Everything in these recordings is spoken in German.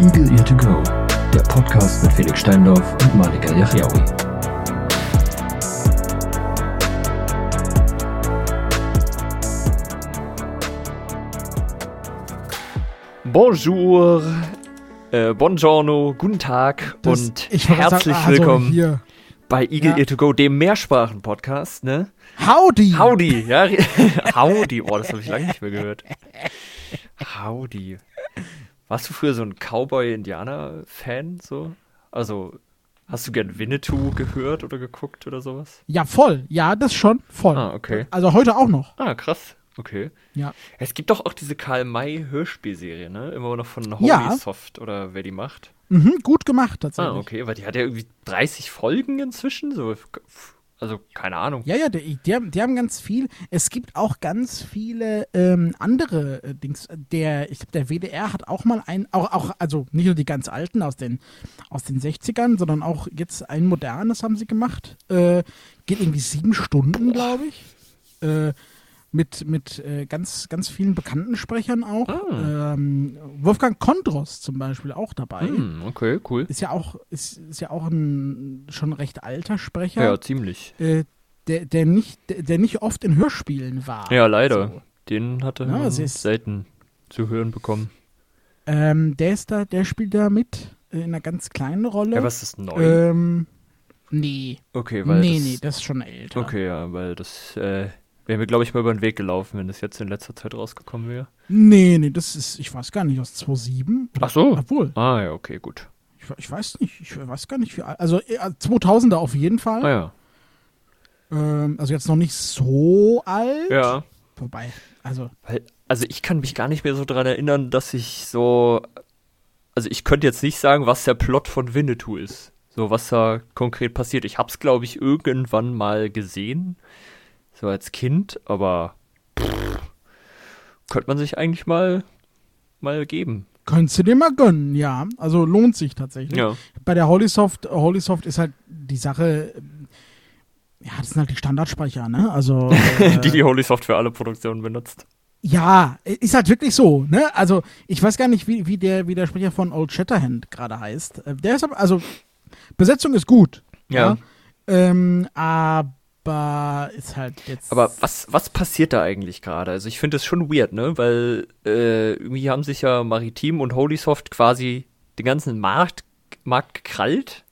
Eagle Ear to Go, der Podcast mit Felix Steindorf und Malika Yachiaoui. Bonjour, äh, buongiorno, guten Tag Das- und herzlich sagen, also willkommen Hier. bei Eagle Ja. Ear to Go, dem Mehrsprachen-Podcast, ne? Howdy! Howdy, ja. Howdy, oh, das habe ich lange nicht mehr gehört. Howdy. Warst du früher so ein Cowboy-Indianer-Fan, so? Also, hast du gern Winnetou gehört oder geguckt oder sowas? Ja, voll. Ja, das schon. Voll. Ah, okay. Also heute auch noch. Ah, krass. Okay. Ja. Es gibt doch auch diese Karl-May-Hörspielserie, ne? Immer noch von Ja. Holysoft oder wer die macht. Mhm, gut gemacht tatsächlich. Ah, okay, weil die hat ja irgendwie 30 Folgen inzwischen, so, also keine Ahnung. Ja, ja, die, die, haben, die haben ganz viel. Es gibt auch ganz viele ähm, andere äh, Dings. Der, ich glaube, der WDR hat auch mal ein, auch, auch, also nicht nur die ganz alten aus den, aus den 60ern, sondern auch jetzt ein modernes haben sie gemacht. Äh, geht irgendwie sieben Stunden, glaube ich. Äh, mit mit äh, ganz, ganz vielen bekannten Sprechern auch. Ah. Ähm, Wolfgang Kondros zum Beispiel auch dabei. Hm, okay, cool. Ist ja auch, ist, ist ja auch ein schon recht alter Sprecher Ja, ziemlich. äh, der, der, nicht, der, der nicht oft in Hörspielen war. Ja, leider. So. Den hatte Ja, man selten zu hören bekommen. Ähm, der ist da, der spielt da mit äh, in einer ganz kleinen Rolle. Ja, was ist neu? Ähm, nee. okay, weil nee, das, nee, das ist schon älter. Okay, ja, weil das äh, wäre mir, glaube ich, mal über den Weg gelaufen, wenn das jetzt in letzter Zeit rausgekommen wäre. Nee, nee, das ist, ich weiß gar nicht, aus 2007. Ach so. Obwohl, Ah, ja, okay, gut. ich, ich weiß nicht, ich weiß gar nicht, wie alt. Also äh, 2000er auf jeden Fall. Ah ja. Ähm, also jetzt noch nicht so alt. Ja. Wobei, also, Weil, also ich kann mich gar nicht mehr so dran erinnern, dass ich so. Also ich könnte jetzt nicht sagen, was der Plot von Winnetou ist. So, was da konkret passiert. Ich hab's, glaube ich, irgendwann mal gesehen. So als Kind, aber pff, könnte man sich eigentlich mal, mal geben. könntest du dir mal gönnen, ja. Also lohnt sich tatsächlich. Ja. bei der Holysoft, Holysoft ist halt die Sache, ähm, ja, das sind halt die Standardsprecher, ne? Also, äh, Die die Holy Soft für alle Produktionen benutzt. ja, ist halt wirklich so, ne? Also, ich weiß gar nicht, wie, wie, der, wie der Sprecher von Old Shatterhand gerade heißt. Äh, Der ist aber, also, Besetzung ist gut. Ja. Ähm, aber ist halt jetzt. Aber was, was passiert da eigentlich gerade? Also ich finde es schon weird, ne? Weil äh, irgendwie haben sich ja Maritim und Holysoft quasi den ganzen Markt, Markt gekrallt.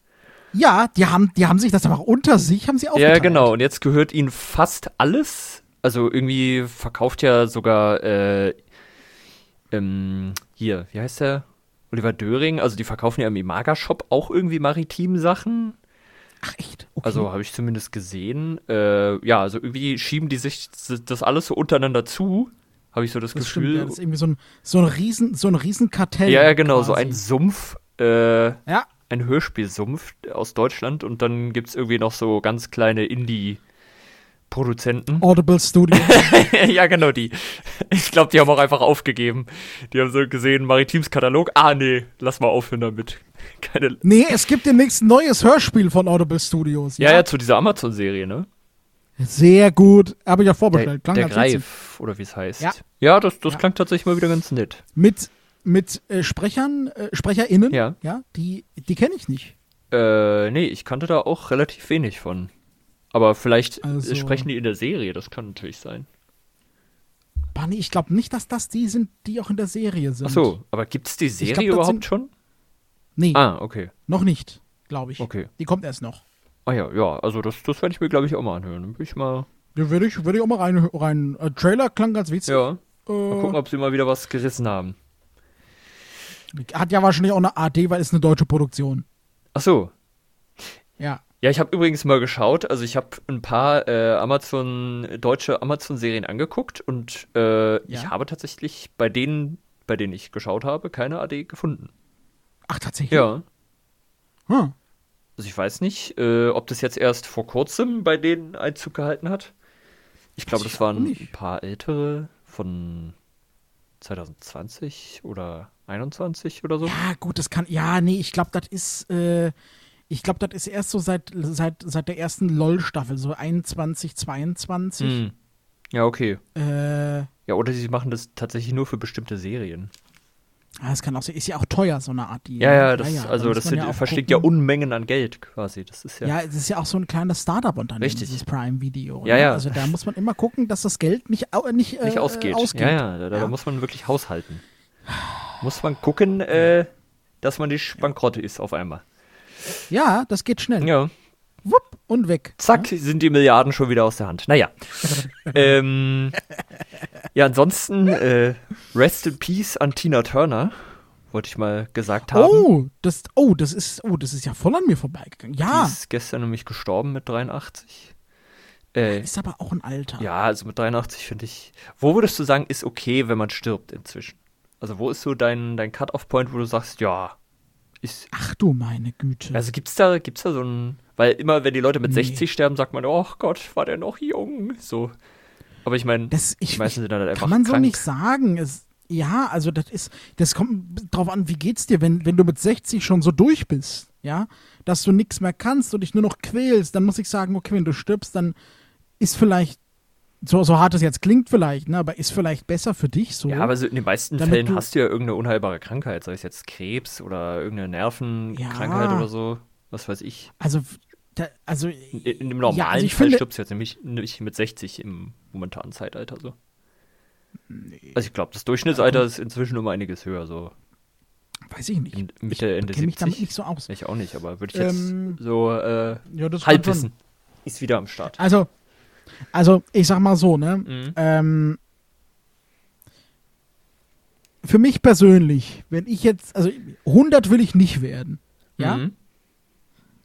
Ja, die haben, die haben sich das aber auch unter sich, haben sie aufgeteilt. Ja, genau. Und jetzt gehört ihnen fast alles. Also irgendwie verkauft ja sogar äh, ähm, hier, wie heißt der? Oliver Döring. Also die verkaufen ja im Imaga-Shop auch irgendwie Maritim-Sachen. Ach, echt? Okay. Also habe ich zumindest gesehen. Äh, ja, also irgendwie schieben die sich das alles so untereinander zu. Habe ich so das, das stimmt, Gefühl. ja, das ist irgendwie so ein, so ein Riesen, so ein Riesenkartell. ja, ja, genau, so quasi. ein Sumpf, äh, Ja, ein Hörspielsumpf aus Deutschland und dann gibt es irgendwie noch so ganz kleine Indie-Produzenten. Audible Studio. ja, genau, die. Ich glaube, die haben auch einfach aufgegeben. Die haben so gesehen, Maritims Katalog. Ah, nee, lass mal aufhören damit. Keine. Nee, es gibt demnächst ein neues Hörspiel von Audible Studios. Ja, ja, zu dieser Amazon-Serie, ne? Sehr gut. Habe ich ja Der, vorbestellt. Klang der ganz witzig. Greif, oder wie es heißt. Ja. Ja, das, das Ja. klang tatsächlich mal wieder ganz nett. Mit, mit äh, Sprechern, äh, SprecherInnen, Ja. ja die, die kenne ich nicht. Äh, nee, ich kannte da auch relativ wenig von. Aber vielleicht Also- sprechen die in der Serie, das kann natürlich sein. Nee, ich glaube nicht, dass das die sind, die auch in der Serie sind. Ach so, aber gibt's die Serie glaub, überhaupt sind- schon? Nee, Ah, okay. noch nicht, glaube ich. Okay. Die kommt erst noch. Ah ja, ja, also das, das werde ich mir, glaube ich, auch mal anhören. Dann bin ich mal. Da würde ich, würd ich auch mal rein. rein äh, Trailer klang ganz witzig. Ja. Mal Äh, gucken, ob sie mal wieder was gerissen haben. hat ja wahrscheinlich auch eine AD, weil es eine deutsche Produktion. Ach so. Ja. Ja, ich habe übrigens mal geschaut, also ich habe ein paar äh, Amazon, deutsche Amazon-Serien angeguckt und äh, ich Ja. habe tatsächlich bei denen, bei denen ich geschaut habe, keine AD gefunden. Ach, tatsächlich? Ja. Hm. Also ich weiß nicht, äh, ob das jetzt erst vor kurzem bei denen Einzug gehalten hat. Ich glaube, ich das waren nicht. ein paar ältere von 2020 oder 21 oder so. Ja, gut, das kann. Ja, nee, ich glaube, das ist. Äh, ich glaube, das ist erst so seit, seit, seit der ersten LOL-Staffel, so 21, 22. Hm. Ja, okay. Äh, Ja, oder sie machen das tatsächlich nur für bestimmte Serien. Ah, das kann auch sein. Ist ja auch teuer, so eine Art. Die, Ja, ja, das, da also das sind, ja auch verschlingt ja gucken. Unmengen an Geld quasi. Das ist ja. Ja, es ist ja auch so ein kleines Startup-Unternehmen, Richtig. dieses Prime-Video. Ja, ja. Also da muss man immer gucken, dass das Geld nicht, au- nicht, äh, nicht ausgeht. ausgeht. Ja, ja, da, da Ja. muss man wirklich haushalten. Muss man gucken, äh, dass man nicht bankrotte ist auf einmal. Ja, das geht schnell. Ja. Wupp, und weg. Zack, sind die Milliarden schon wieder aus der Hand. Naja. ähm, ja, ansonsten, äh, Rest in Peace an Tina Turner, wollte ich mal gesagt haben. Oh, das, oh, das ist, oh, das ist ja voll an mir vorbeigegangen. Die Ja, ist gestern nämlich gestorben mit 83. Äh, ist aber auch ein Alter. ja, also mit 83 finde ich. Wo würdest du sagen, ist okay, wenn man stirbt inzwischen? Also, wo ist so dein, dein Cut-Off-Point, wo du sagst, ja, ist. Ach du meine Güte. Also gibt's da, gibt's da so ein. Weil immer, wenn die Leute mit Nee. 60 sterben, sagt man, oh Gott, war der noch jung. So. Aber ich meine, die meisten sind dann halt einfach kann man so krank. nicht sagen. Es, ja, also das ist, das kommt drauf an, wie geht's dir, wenn, wenn du mit 60 schon so durch bist, ja, dass du nichts mehr kannst und dich nur noch quälst, dann muss ich sagen, okay, wenn du stirbst, dann ist vielleicht, so, so hart es jetzt klingt vielleicht, ne, aber ist vielleicht besser für dich so. Ja, aber so in den meisten Fällen hast du ja irgendeine unheilbare Krankheit, sei es jetzt Krebs oder irgendeine Nervenkrankheit Ja. oder so. Was weiß ich. also, da, also, In, in dem normalen Ja, also ich Fall finde- stirbst du jetzt nämlich nicht mit 60 im momentanen Zeitalter so. Also ich glaube, das Durchschnittsalter ist inzwischen um einiges höher, so weiß ich nicht. in, Mitte, Ende Kenn mich damit 70. nicht so aus. Ich auch nicht, aber würde ich jetzt Ähm, so äh, Ja, das kann Halbwissen ist wieder am Start. Also, also ich sag mal so, ne? Mhm. Ähm, für mich persönlich, wenn ich jetzt, also 100 will ich nicht werden, ja, Mhm.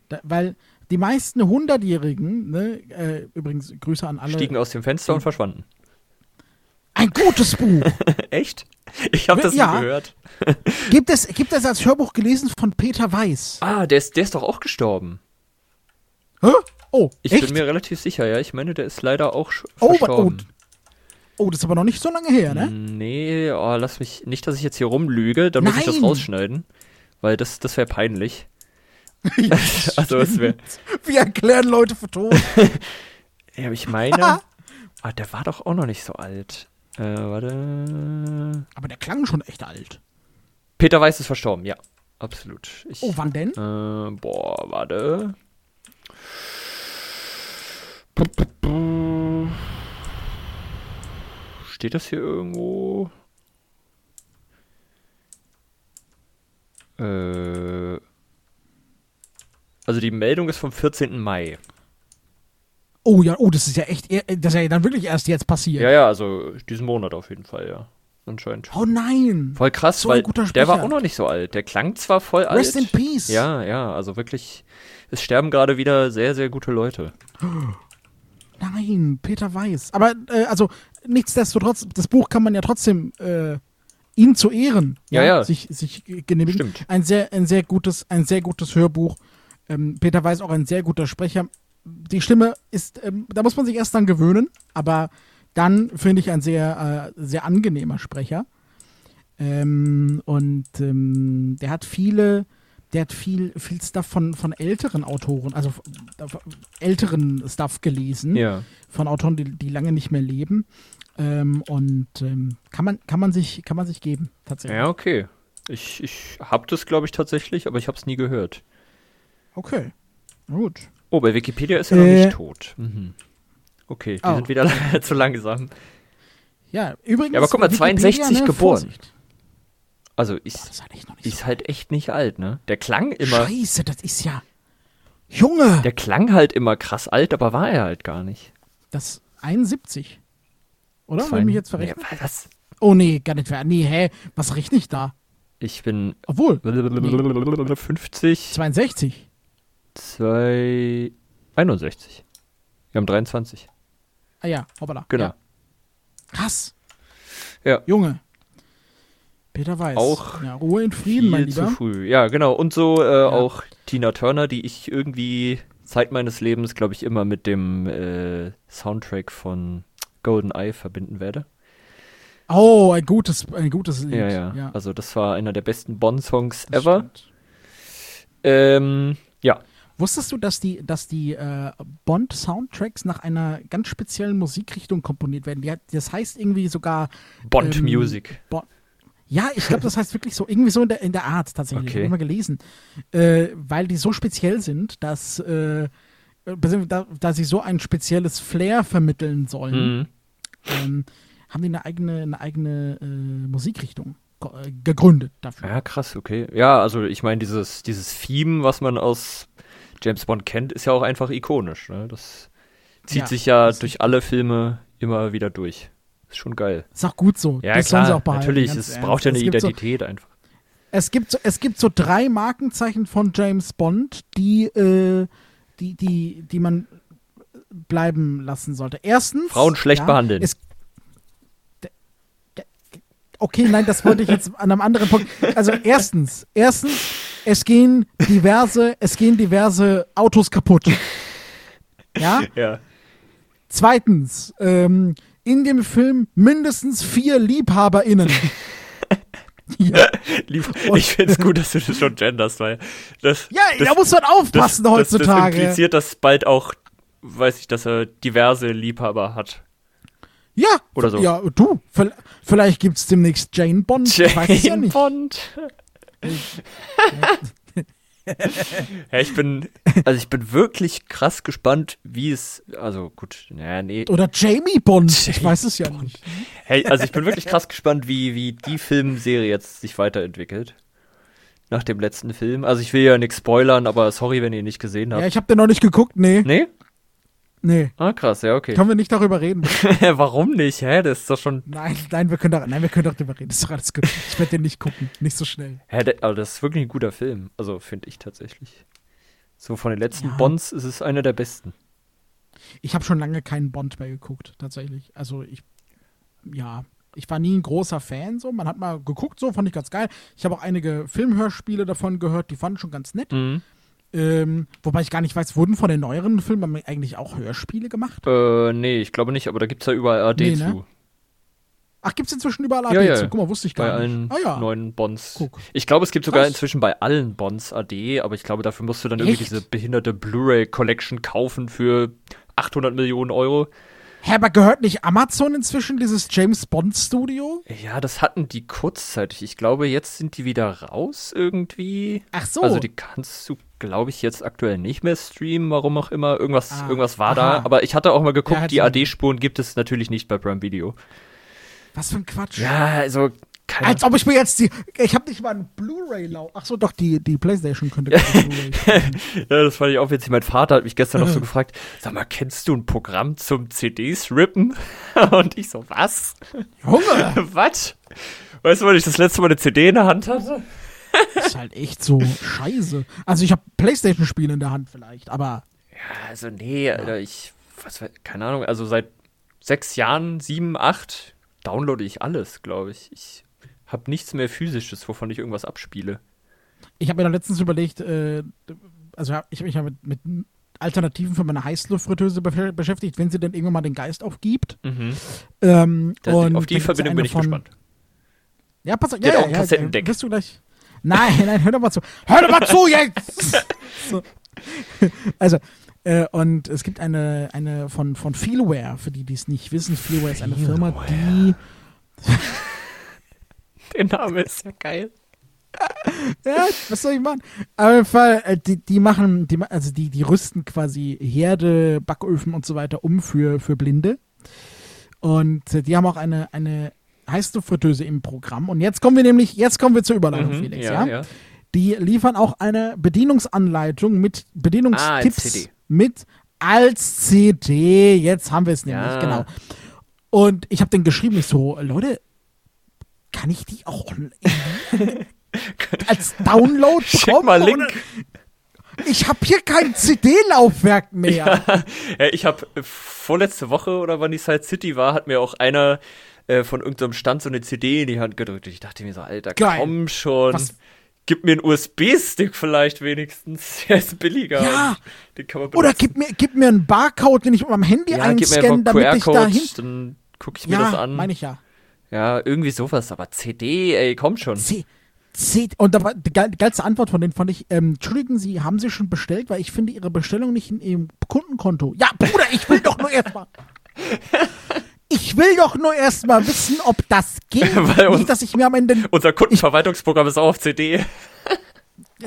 da, weil die meisten 100-Jährigen, ne, äh, übrigens Grüße an alle. Stiegen aus dem Fenster und verschwanden. Ein gutes Buch. Echt? Ich habe das Ja. nie gehört. gibt es, gibt es als Hörbuch gelesen von Peter Weiß. Ah, der ist, der ist doch auch gestorben. Hä? Oh, Ich echt? bin mir relativ sicher, ja. Ich meine, der ist leider auch Oh, verstorben. oh, das ist aber noch nicht so lange her, ne? Nee, oh, lass mich. Nicht, dass ich jetzt hier rumlüge, dann muss ich das Nein. rausschneiden. Weil das, das wäre peinlich. also, es wäre. Wir erklären Leute für tot. Ja, aber ich meine. ah, der war doch auch noch nicht so alt. Äh, warte. aber der klang schon echt alt. Peter Weiß ist verstorben, ja. Absolut. Ich, Oh, wann denn? Äh, boah, warte. Steht das hier irgendwo? Äh. Also die Meldung ist vom 14. Mai. Oh ja, oh, das ist ja echt, das ist ja dann wirklich erst jetzt passiert. Ja, ja, also diesen Monat auf jeden Fall, ja. Anscheinend. Oh nein. Voll krass, So weil guter der war auch noch nicht so alt. Der klang zwar voll alt. Rest in Peace. Ja, ja, also wirklich, es sterben gerade wieder sehr, sehr gute Leute. Nein, Peter Weiß. Aber äh, also nichtsdestotrotz, das Buch kann man ja trotzdem äh, ihn zu Ehren Ja, ja. sich sich genehmigen. Stimmt. Ein sehr ein sehr gutes ein sehr gutes Hörbuch. Ähm, Peter Weiß auch ein sehr guter Sprecher. Die Stimme ist, ähm, da muss man sich erst dran gewöhnen, aber dann finde ich ein sehr äh, sehr angenehmer Sprecher. Ähm, und ähm, der hat viele der hat viel, viel Stuff von, von älteren Autoren, also äh, älteren Stuff gelesen Ja. von Autoren, die, die lange nicht mehr leben. Ähm, und ähm, kann, man, kann, man sich, kann man sich geben, tatsächlich. Ja, okay. Ich, ich hab das, glaube ich, tatsächlich, aber ich hab's nie gehört. Okay. Gut. Oh, bei Wikipedia ist er noch Äh. nicht tot. Mhm. Okay, die Oh. sind wieder zu langsam. Ja, übrigens. Ja, aber guck mal, Wikipedia, 62 geboren. Vorsicht. Also, Boah, ist, das ist halt echt ist so. halt echt nicht alt, ne? Der klang immer, Scheiße, das ist ja. Junge! der klang halt immer krass alt, aber war er halt gar nicht. das 71. Oder? Will ich mich jetzt Nee, verrechnen? was? Oh nee, gar nicht mehr. Nee, hä? Was rechne ich da? Ich bin Obwohl, 50, 62. 2, 61. Wir haben 23. Ah ja, hoppala. Genau. Ja. Krass. Ja. Junge. Peter Weiß. Auch Ja, Ruhe in Frieden, mein Viel zu Lieber. früh. Ja, genau. Und so äh, auch Tina Turner, die ich irgendwie Zeit meines Lebens, glaube ich, immer mit dem äh, Soundtrack von Golden Eye verbinden werde. Oh, ein gutes, ein gutes Lied. Ja, ja, ja Also das war einer der besten Bond-Songs ever. Ähm, ja. Wusstest du, dass die, dass die äh, Bond-Soundtracks nach einer ganz speziellen Musikrichtung komponiert werden? Hat, das heißt irgendwie sogar. Bond Ähm, Music. Ja, ich glaube, das heißt wirklich so, irgendwie so in der, in der Art tatsächlich. Okay. Immer gelesen. Äh, weil die so speziell sind, dass, äh, da, da sie so ein spezielles Flair vermitteln sollen, Mhm. ähm, haben die eine eigene, eine eigene äh, Musikrichtung äh, gegründet dafür. Ja, krass, okay. Ja, also ich meine, dieses, dieses Theme, was man aus James Bond kennt, ist ja auch einfach ikonisch. Ne? Das zieht Ja, sich ja durch alle Filme immer wieder durch. Ist schon geil. Ist auch gut so. Ja, das sollen sie klar, auch behalten. natürlich, es ernst. braucht ja eine Es gibt so- Identität einfach. Es gibt, so, es gibt so drei Markenzeichen von James Bond, die, äh, die, die, die man bleiben lassen sollte. Erstens. Frauen schlecht ja, behandeln. Es, okay, nein, das wollte ich jetzt an einem anderen Punkt. Also erstens, erstens, es gehen diverse, es gehen diverse Autos kaputt. Ja. Ja. Zweitens, ähm, in dem Film mindestens vier LiebhaberInnen. ja. Ich finde es gut, dass du das schon genderst, weil das. Ja, das, da muss man aufpassen das, heutzutage. Das impliziert, dass bald auch, weiß ich, dass er diverse Liebhaber hat. ja, Oder so. Ja, du, vi- vielleicht gibt's demnächst Jane Bond. ich weiß es ja nicht. Bond. ja, ich bin, also ich bin wirklich krass gespannt, wie es, also gut, ja, nee. Oder Jamie Bond. ich Jamie weiß es ja nicht. Hey, also ich bin wirklich krass gespannt, wie, wie die Filmserie jetzt sich weiterentwickelt. Nach dem letzten Film. Also ich will ja nichts spoilern, aber sorry, wenn ihr ihn nicht gesehen Ja, habt. ich habe den noch nicht geguckt. Nee, nee? Nee. Ah, krass, ja, okay. Können wir nicht darüber reden? Warum nicht? Hä? Das ist doch schon. nein, nein, wir können doch, nein, wir können doch darüber reden. Das ist doch alles gut. Ich werde den nicht gucken. Nicht so schnell. Hä, der, aber das ist wirklich ein guter Film. Also finde ich tatsächlich. So von den letzten Ja. Bonds ist es einer der besten. Ich habe schon lange keinen Bond mehr geguckt, tatsächlich. Also ich, ja, ich war nie ein großer Fan, so. Man hat mal geguckt, so, fand ich ganz geil. Ich habe auch einige Filmhörspiele davon gehört, die fand ich schon ganz nett. Mhm. Ähm, wobei ich gar nicht weiß, wurden von den neueren Filmen eigentlich auch Hörspiele gemacht? Äh, nee, ich glaube nicht, aber da gibt's ja überall AD Nee, ne? zu. Ach, gibt's inzwischen überall AD Ja, ja. zu? Guck mal, wusste ich Bei gar allen nicht. Ah ja. neuen Bonds. Guck. Ich glaube, es gibt sogar Krass. inzwischen bei allen Bonds AD, aber ich glaube, dafür musst du dann irgendwie Echt? diese behinderte Blu-ray-Collection kaufen für 800 Millionen Euro. Hä, aber gehört nicht Amazon inzwischen dieses James Bond Studio? Ja, das hatten die kurzzeitig. Ich glaube, jetzt sind die wieder raus irgendwie. Ach so. Also die kannst du, glaube ich, jetzt aktuell nicht mehr streamen, warum auch immer. Irgendwas, Ah, irgendwas war aha. da. Aber ich hatte auch mal geguckt, Ja, die hätte- AD-Spuren gibt es natürlich nicht bei Prime Video. Was für ein Quatsch. Ja, also keine Als ob ich mir jetzt die. Ich habe nicht mal ein Blu-ray lau. Ach so, doch, die, die Playstation könnte. Ja, das fand ich auch witzig. Mein Vater hat mich gestern noch so gefragt, sag mal, kennst du ein Programm zum CDs rippen? Und ich so, was? Junge! was? Weißt du, wann ich das letzte Mal eine CD in der Hand hatte? Das ist halt echt so scheiße. Also ich habe Playstation-Spiele in der Hand vielleicht, aber. Ja, also nee, Alter, ich, was, keine Ahnung, also seit sechs Jahren, sieben, acht, downloade ich alles, glaube ich. Ich habe nichts mehr physisches, wovon ich irgendwas abspiele. Ich habe mir dann letztens überlegt, äh, also ich habe mich ja mit, mit Alternativen für meine Heißluftfritteuse besch- beschäftigt, wenn sie denn irgendwann mal den Geist aufgibt. Ähm, Das, und auf die Verbindung bin ich gespannt. Ja, pass auf. Ja, ja, ja, Kassettendeck. Wirst du gleich. Nein, nein, hör doch mal zu. Hör doch mal zu jetzt! so. Also, äh, und es gibt eine, eine von, von Feelware, für die, die es nicht wissen. Feelware ist eine Firma, die. Der Name ist ja geil. Ja, was soll ich machen? Auf jeden Fall, äh, die, die machen, die, also die, die rüsten quasi Herde, Backöfen und so weiter um für, für Blinde. Und äh, die haben auch eine, eine Heißluftfritteuse im Programm. Und jetzt kommen wir nämlich, jetzt kommen wir zur Überleitung, Mhm, Felix, ja, ja? ja. Die liefern auch eine Bedienungsanleitung mit Ah, Bedienungstipps CD. mit als CD. Jetzt haben wir es nämlich, Ja. genau. Und ich habe den geschrieben, ich so, Leute, kann ich die auch als Download Schick mal Link. Oder? Ich habe hier kein CD-Laufwerk mehr. Ja, ich habe vorletzte Woche oder wann die Side City war, hat mir auch einer äh, von irgendeinem Stand so eine CD in die Hand gedrückt. Und ich dachte mir so, Alter, Geil. komm schon. Was- Gib mir einen USB-Stick vielleicht wenigstens. Der ist billiger. Ja. Oder gib mir, gib mir einen Barcode, den ich mit meinem Handy ja, einscanne, damit ich da QR-Code, hin. dann gucke ich mir das Ja, an. meine ich ja. Ja, irgendwie sowas. Aber CD, ey, komm schon. C C und da war die geilste Antwort von denen fand ich, ähm, entschuldigen Sie, haben Sie schon bestellt, weil ich finde Ihre Bestellung nicht in Ihrem Kundenkonto. Ja, Bruder, ich will doch nur erstmal. Ich will doch nur erst mal wissen, ob das geht. Weil uns- Nicht, dass ich mir am Ende Unser Kundenverwaltungsprogramm ist auch auf CD.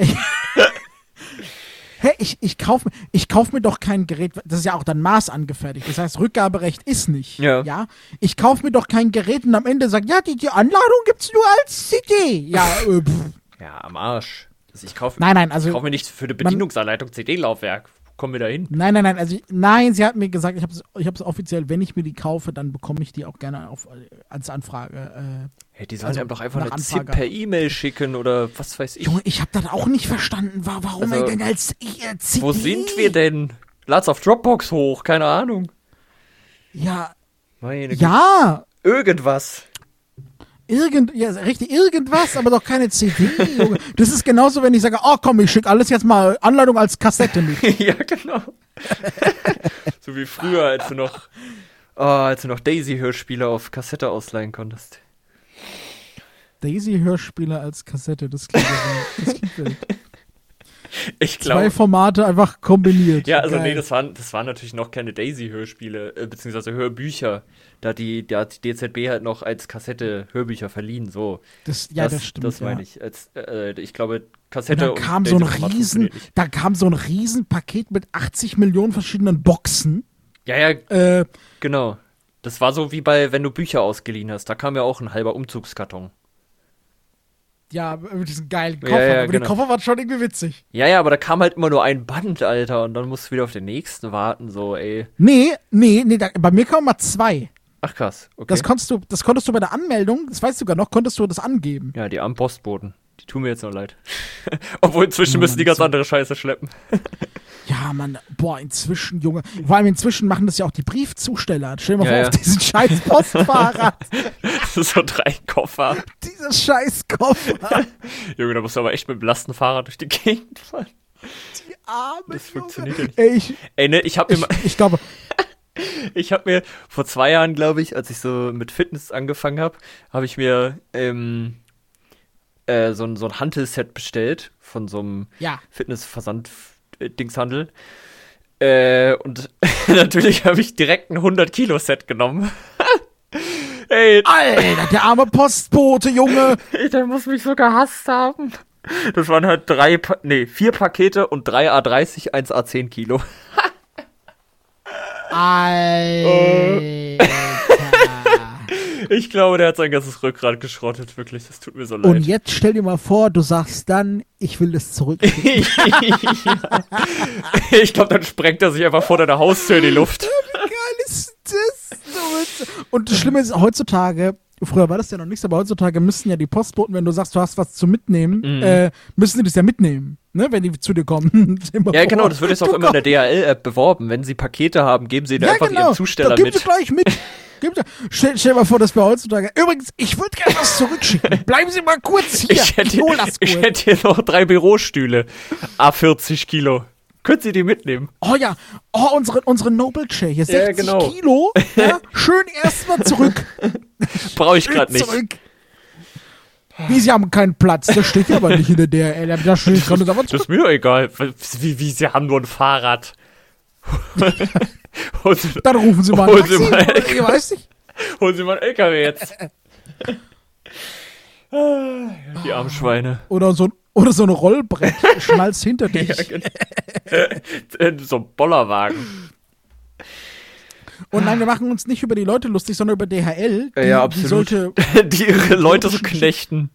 Hä, ich, ich kaufe ich kauf mir doch kein Gerät, das ist ja auch dann maßangefertigt. Das heißt, Rückgaberecht ist nicht. Ja. Ich kaufe mir doch kein Gerät und am Ende sagt, ja, die, die Anladung gibt's nur als CD. Ja, äh, pff. Ja, am Arsch. Also ich kaufe Nein, nein, also- kauf mir nicht für eine Bedienungsanleitung CD-Laufwerk. Kommen wir da hin? Nein, nein, nein, also ich, nein, sie hat mir gesagt, ich habe es ich hab's offiziell, wenn ich mir die kaufe, dann bekomme ich die auch gerne auf, äh, als Anfrage. Hey, die sollen Also, einem doch einfach eine ZIP per E-Mail schicken oder was weiß Äh. ich. Junge, ich habe das auch nicht verstanden, wa- warum Also, er denn als äh, CD? Wo sind wir denn? Lad's auf Dropbox hoch, keine Ahnung. Ja, Meine Güte. ja, Irgendwas. Irgend, ja, richtig, irgendwas, aber doch keine CD, Junge. Das ist genauso, wenn ich sage, oh komm, ich schicke alles jetzt mal Anleitung als Kassette mit. ja, genau. so wie früher, als du noch, oh, als du noch Daisy-Hörspiele auf Kassette ausleihen konntest. Daisy-Hörspiele als Kassette, das klingt, ja- das klingt Ich Zwei glaube. Formate einfach kombiniert. Ja, also Geil. nee, das waren, das waren natürlich noch keine Daisy-Hörspiele, äh, beziehungsweise Hörbücher. Da die, da hat die DZB halt noch als Kassette Hörbücher verliehen, so. das, ja, das, stimmt. Das ja. meine ich. Als, äh, ich glaube, Und Kassette dann kam so ein riesen, da kam so ein riesen Paket mit 80 Millionen verschiedenen Boxen. Ja, ja, Äh, genau. Das war so wie bei, wenn du Bücher ausgeliehen hast. Da kam ja auch ein halber Umzugskarton. Ja, mit diesen geilen Ja, Koffern. ja, aber genau. die Koffer waren schon irgendwie witzig. Ja, ja, aber da kam halt immer nur ein Band, Alter. Und dann musst du wieder auf den nächsten warten, so, ey. Nee, nee, nee, da, bei mir kamen mal zwei. Ach krass, okay. Das konntest du, das konntest du bei der Anmeldung, das weißt du sogar noch, konntest du das angeben. ja, die armen Postboten. Die tun mir jetzt noch leid. Obwohl inzwischen Ja, müssen die ganz so- andere Scheiße schleppen. Ja, Mann, boah, inzwischen, Junge. Vor allem inzwischen machen das ja auch die Briefzusteller. Stell dir mal Ja, vor, ja. auf diesen scheiß Postfahrrad. so drei Koffer. Dieses scheiß Koffer. Junge, da musst du aber echt mit dem Lastenfahrrad durch die Gegend fahren. Die Arme, Das Junge. funktioniert ja nicht. Ey, ich, Ey, ne, ich hab mir, ich, mal- ich glaube, ich hab mir vor zwei Jahren, glaube ich, als ich so mit Fitness angefangen habe, habe ich mir ähm, äh, so, ein, so ein Hantelset bestellt von so einem ja. Fitnessversand-Dingshandel. Äh, und natürlich habe ich direkt ein 100-Kilo-Set genommen. Ey, Alter, der arme Postbote, Junge. der muss mich so gehasst haben. Das waren halt drei, pa nee, vier Pakete und drei A30, eins A10 Kilo. Alter. Ich glaube, der hat sein ganzes Rückgrat geschrottet, wirklich. Das tut mir so leid. Und jetzt stell dir mal vor, du sagst dann, ich will das zurück. ich glaube, dann sprengt er sich einfach vor deiner Haustür in die Luft. geil ist das? Und das Schlimme ist, heutzutage, früher war das ja noch nichts, aber heutzutage müssen ja die Postboten, wenn du sagst, du hast was zu mitnehmen, Mhm. äh, müssen die das ja mitnehmen, ne, wenn die zu dir kommen. Ja, genau, das wird jetzt auch immer in der DHL-App beworben. Wenn sie Pakete haben, geben sie Ja, einfach genau. ihren Zusteller da gib mit. sie gleich mit. Gib sie. Stell, stell dir mal vor, das wäre heutzutage. Übrigens, ich würde gerne was zurückschicken. Bleiben Sie mal kurz hier. Ich hätte, das ich kurz. hätte hier noch drei Bürostühle. A40 Kilo. Können Sie die mitnehmen? Oh ja, oh, unsere, unsere Noble Chair hier, Ja, 60 genau. Kilo. Ja, schön erstmal zurück. Brauche ich gerade nicht. zurück. Wie, Sie haben keinen Platz. Das steht ja aber nicht in der DRL. Da steht dran, aber Das ist mir doch egal. Wie, wie, Sie haben nur ein Fahrrad. holen, Sie, Dann rufen Sie mal ein Holen Sie mal- oder Ich weiß nicht. holen Sie mal einen LKW jetzt. Ah, Die armen Schweine. Oder so, ein- oder so ein Rollbrett. Schnallst hinter dich. Ja, genau. So ein Bollerwagen. Und nein, wir machen uns nicht über die Leute lustig, sondern über DHL. Die, Ja, ja, Die absolut. sollte, Die ihre Leute so knechten.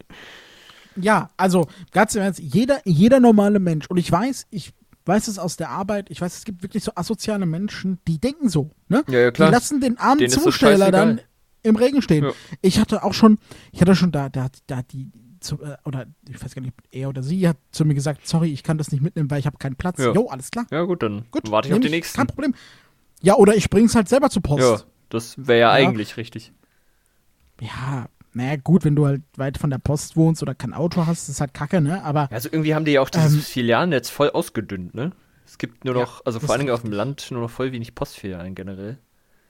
ja, also ganz im Ernst, jeder, jeder normale Mensch. Und ich weiß, ich weiß es aus der Arbeit, ich weiß, es gibt wirklich so asoziale Menschen, die denken so. Ne? Ja, ja, klar. Die lassen den armen Denen Zusteller dann im Regen stehen. Ja. Ich hatte auch schon, ich hatte schon da, da, hat- da die, zu, äh, oder ich weiß gar nicht, er oder sie hat zu mir gesagt, sorry, ich kann das nicht mitnehmen, weil ich habe keinen Platz. Ja. Jo, alles klar. Ja, gut, dann Gut, warte ich auf den nächsten. Kein Problem. Ja, oder ich bring's halt selber zur Post. Ja, das wäre ja, Ja. eigentlich richtig. Ja, naja, gut, wenn du halt weit von der Post wohnst oder kein Auto hast, ist halt kacke, ne? Aber Ja, also irgendwie haben die ja auch dieses Ähm, Filialnetz voll ausgedünnt, ne? Es gibt nur Ja, noch, also das vor allen Dingen auf dem Land, nur noch voll wenig Postfilialen generell.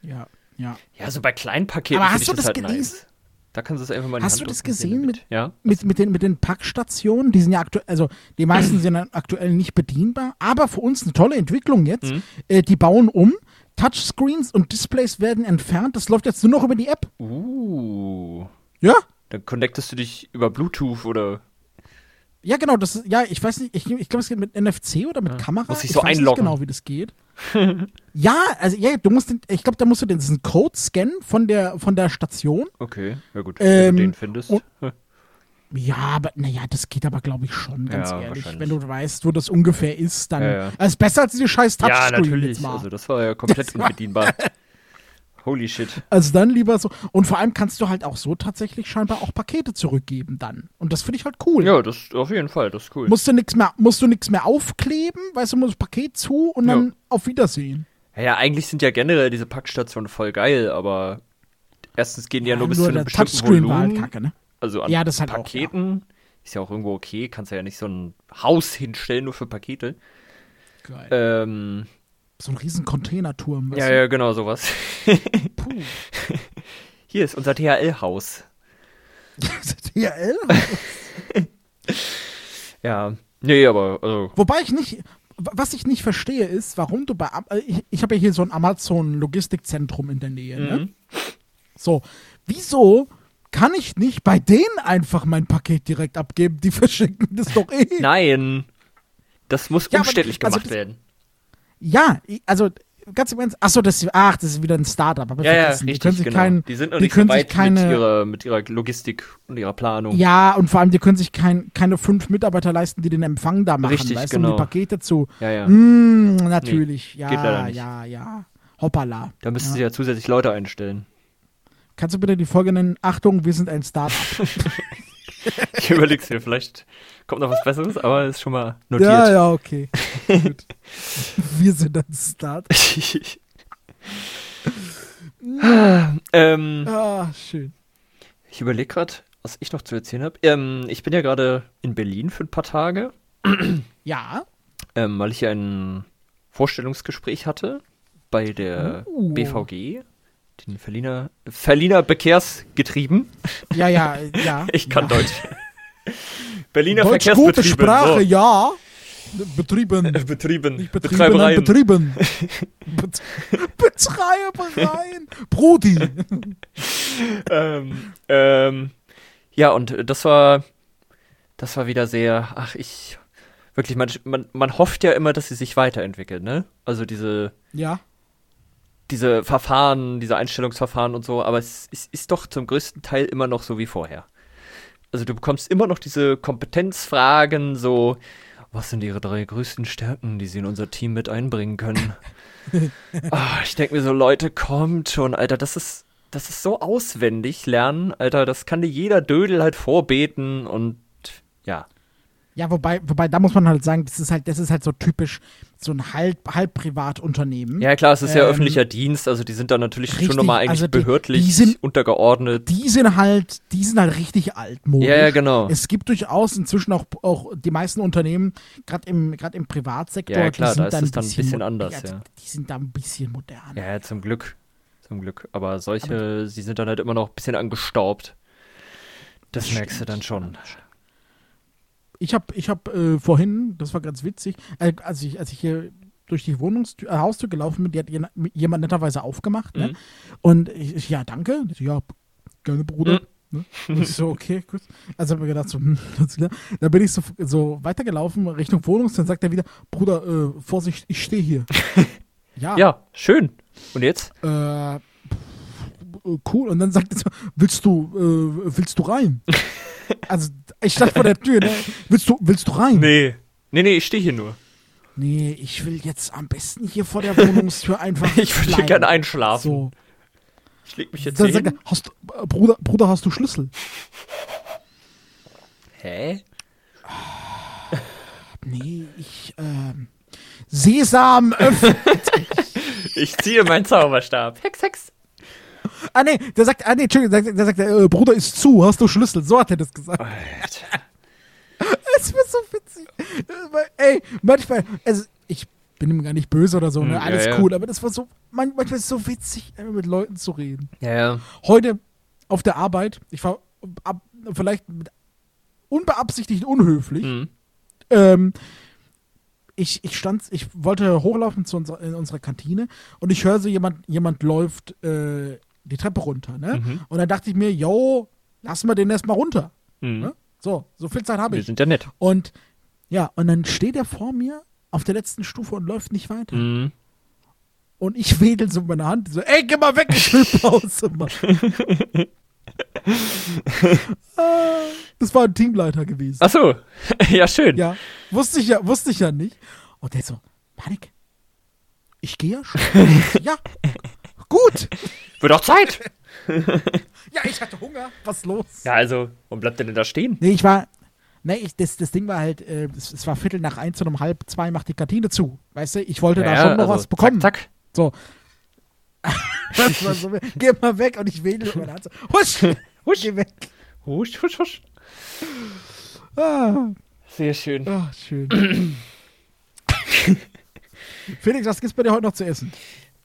ja, ja. Ja, so bei kleinen Paketen Aber hast ich du das halt gelesen? nice. Da kannst du es einfach mal in Hast Hand du das gesehen mit- Ja? Mit, mit, den, mit den Packstationen, die sind ja aktuell, also die meisten sind ja aktuell nicht bedienbar, aber für uns eine tolle Entwicklung jetzt. Mhm. Äh, die bauen um, Touchscreens und Displays werden entfernt. Das läuft jetzt nur noch über die App. Uh. Ja? Dann connectest du dich über Bluetooth oder. Ja, genau, das ist, ja, ich weiß nicht, ich, ich glaube, es geht mit NFC oder mit Kamera. Muss ich ich so weiß einloggen. nicht genau, wie das geht. ja, also ja, du musst den, ich glaube, da musst du den, diesen Code scannen von der von der Station. Okay, ja gut, Ähm, wenn du den findest. und- Ja, aber naja, das geht aber, glaube ich, schon, ganz Ja, ehrlich. Wenn du weißt, wo das ungefähr ist, dann. Ja, ja. Also ist besser als diese scheiß ja, Touchscreen natürlich. jetzt mal. Also das war ja komplett unbedienbar. Holy shit. Also dann lieber so. Und vor allem kannst du halt auch so tatsächlich scheinbar auch Pakete zurückgeben dann. Und das finde ich halt cool. Ja, das auf jeden Fall, das ist cool. Musst du nichts mehr, musst du nichts mehr aufkleben, weißt du, musst das Paket zu und dann Ja. auf Wiedersehen. Ja, ja, eigentlich sind ja generell diese Packstationen voll geil, aber erstens gehen die ja, nur bis zu einem bestimmten Touchscreen war Volumen. halt kacke, ne? Also an Ja, das halt auch, Paketen ist ja auch irgendwo okay, kannst ja nicht so ein Haus hinstellen nur für Pakete. Geil. Ähm, so ein riesen Containerturm. ja, ja, genau sowas. Puh. Hier ist unser THL-Haus. DHL? Ja, nee, aber also, Wobei ich nicht, was ich nicht verstehe, ist, warum du bei, äh, ich, ich habe ja hier so ein Amazon-Logistikzentrum in der Nähe, ne? mhm. So, wieso kann ich nicht bei denen einfach mein Paket direkt abgeben? Die verschicken das doch eh. nein, das muss Ja, aber- umständlich also gemacht das- werden. Ja, also ganz im Ernst, achso, das, ach, das ist wieder ein Startup, aber Ja, ja, vergessen. die richtig, können sich genau. kein, die sind noch die nicht so können sich weit keine- mit, ihrer, mit ihrer Logistik und ihrer Planung. Ja, und vor allem, die können sich kein, keine fünf Mitarbeiter leisten, die den Empfang da machen, Richtig, weißt du, um genau. die Pakete zu. ja. ja. Mm, natürlich, ja, geht leider nicht. ja, ja. Hoppala. Da müssten ja. sie ja zusätzlich Leute einstellen. Kannst du bitte die Folge nennen? Achtung, wir sind ein Startup. Ich überleg's mir, vielleicht kommt noch was Besseres, aber ist schon mal notiert. ja, ja, okay. Gut. Wir sind ein Startup. ähm, Ah, schön. ich überlege gerade, was ich noch zu erzählen habe. Ähm, ich bin ja gerade in Berlin für ein paar Tage, Ja. ähm, weil ich ein Vorstellungsgespräch hatte bei der Uh. BVG, den Berliner, Berliner Verkehrsgetrieben. Ja, ja, ja. Ich kann ja. Deutsch. Berliner Deutsch gute Verkehrsbetriebe. Sprache, so. ja. Betrieben. Betrieben. Nicht betrieben, nein, Betreibereien. betrieben. Bet Betreibereien. Brudi. ähm, ähm, ja, und das war, das war wieder sehr, ach, ich, wirklich, man, man, man hofft ja immer, dass sie sich weiterentwickeln, ne? Also diese, Ja. Diese Verfahren, diese Einstellungsverfahren und so, aber es, es ist doch zum größten Teil immer noch so wie vorher. Also du bekommst immer noch diese Kompetenzfragen, so, was sind ihre drei größten Stärken, die sie in unser Team mit einbringen können? Ah, ich denke mir so, Leute, kommt schon, Alter, das ist, das ist so auswendig lernen, Alter, das kann dir jeder Dödel halt vorbeten und ja. Ja, wobei, wobei, da muss man halt sagen, das ist halt, das ist halt so typisch so ein halb, halb Privatunternehmen. Ja, klar, es ist ja Ähm, öffentlicher Dienst, also die sind da natürlich richtig, schon nochmal eigentlich also die- behördlich die sind- untergeordnet. Die sind halt, die sind halt richtig altmodisch. Ja, ja, genau. Es gibt durchaus inzwischen auch, auch die meisten Unternehmen, gerade im, im Privatsektor, Ja, ja, klar, die sind da ist dann es dann ein bisschen anders, ja, ja. Die sind da ein bisschen moderner. Ja, ja, zum Glück. Zum Glück. Aber solche, sie sind dann halt immer noch ein bisschen angestaubt. Das, Das merkst du stimmt. dann schon. Ich habe ich hab, äh, vorhin, das war ganz witzig, äh, als, ich, als ich hier durch die Wohnungstür, äh, Haustür gelaufen bin, die hat jemand netterweise aufgemacht. Ne? Mhm. Und ich, ja, danke. Ich Ja, gerne, Bruder. Mhm. Ne? Ich so, okay, gut. Also habe ich mir gedacht, so, hm. Dann bin ich so, so weitergelaufen Richtung Wohnungstür, dann sagt er wieder, Bruder, äh, Vorsicht, ich stehe hier. ja, Ja, schön. Und jetzt? Äh, cool. Und dann sagt er so, willst du, äh, willst du rein? also, ich stand vor der Tür, ne? Willst du, willst du rein? Nee. Nee, nee, ich stehe hier nur. Nee, ich will jetzt am besten hier vor der Wohnungstür einfach. Ich würde bleiben. gerne einschlafen. So. Ich leg mich jetzt Dann hier sagt er, hin. hast, du- äh, Bruder, Bruder, hast du Schlüssel? Hä? Nee, ich, ähm, Sesam öffnet. Ich ziehe meinen Zauberstab. Hex, Hex. Ah, nee, der sagt, ah, nee, Entschuldigung, der, sagt, äh, Bruder ist zu, hast du Schlüssel? So hat er das gesagt. Alter. Es war so witzig. Ey, manchmal, also ich bin ihm gar nicht böse oder so, Hm, ne? ja, Alles ja. cool, aber das war so, man, manchmal ist es so witzig, mit Leuten zu reden. Ja, ja. Heute auf der Arbeit, ich war ab, vielleicht unbeabsichtigt unhöflich, Mhm. ähm, ich, ich stand, ich wollte hochlaufen zu unserer, in unserer Kantine und ich höre so jemand, jemand läuft äh, die Treppe runter, ne? Mhm. Und dann dachte ich mir, yo, lass mal den erstmal runter. Mhm. Ne? So, so viel Zeit habe Wir ich. sind ja nett. Und ja, und dann steht er vor mir auf der letzten Stufe und läuft nicht weiter. Mhm. Und ich wedel so meine Hand, so, ey, geh mal weg, ich will Pause machen. Das war ein Teamleiter gewesen. Ach so, ja, schön. Ja, wusste ich ja, wusste ich ja nicht. Und der so, Manik, ich gehe ja schon. ja, gut. Wird auch Zeit. Ja, ich hatte Hunger. Was los? Ja, also, warum bleibt der denn da stehen? Nee, ich war. Nee, ich, das, das Ding war halt, äh, es, es war Viertel nach eins und um halb zwei macht die Kantine zu. Weißt du, ich wollte da Ja, schon noch also, was bekommen. Zack, zack. So. das war so, geh mal weg und ich wedel mit meiner Hand so, husch, Husch. geh weg. Husch, husch, husch. Ah, Sehr schön. ah, schön. Felix, was gibt's bei dir heute noch zu essen?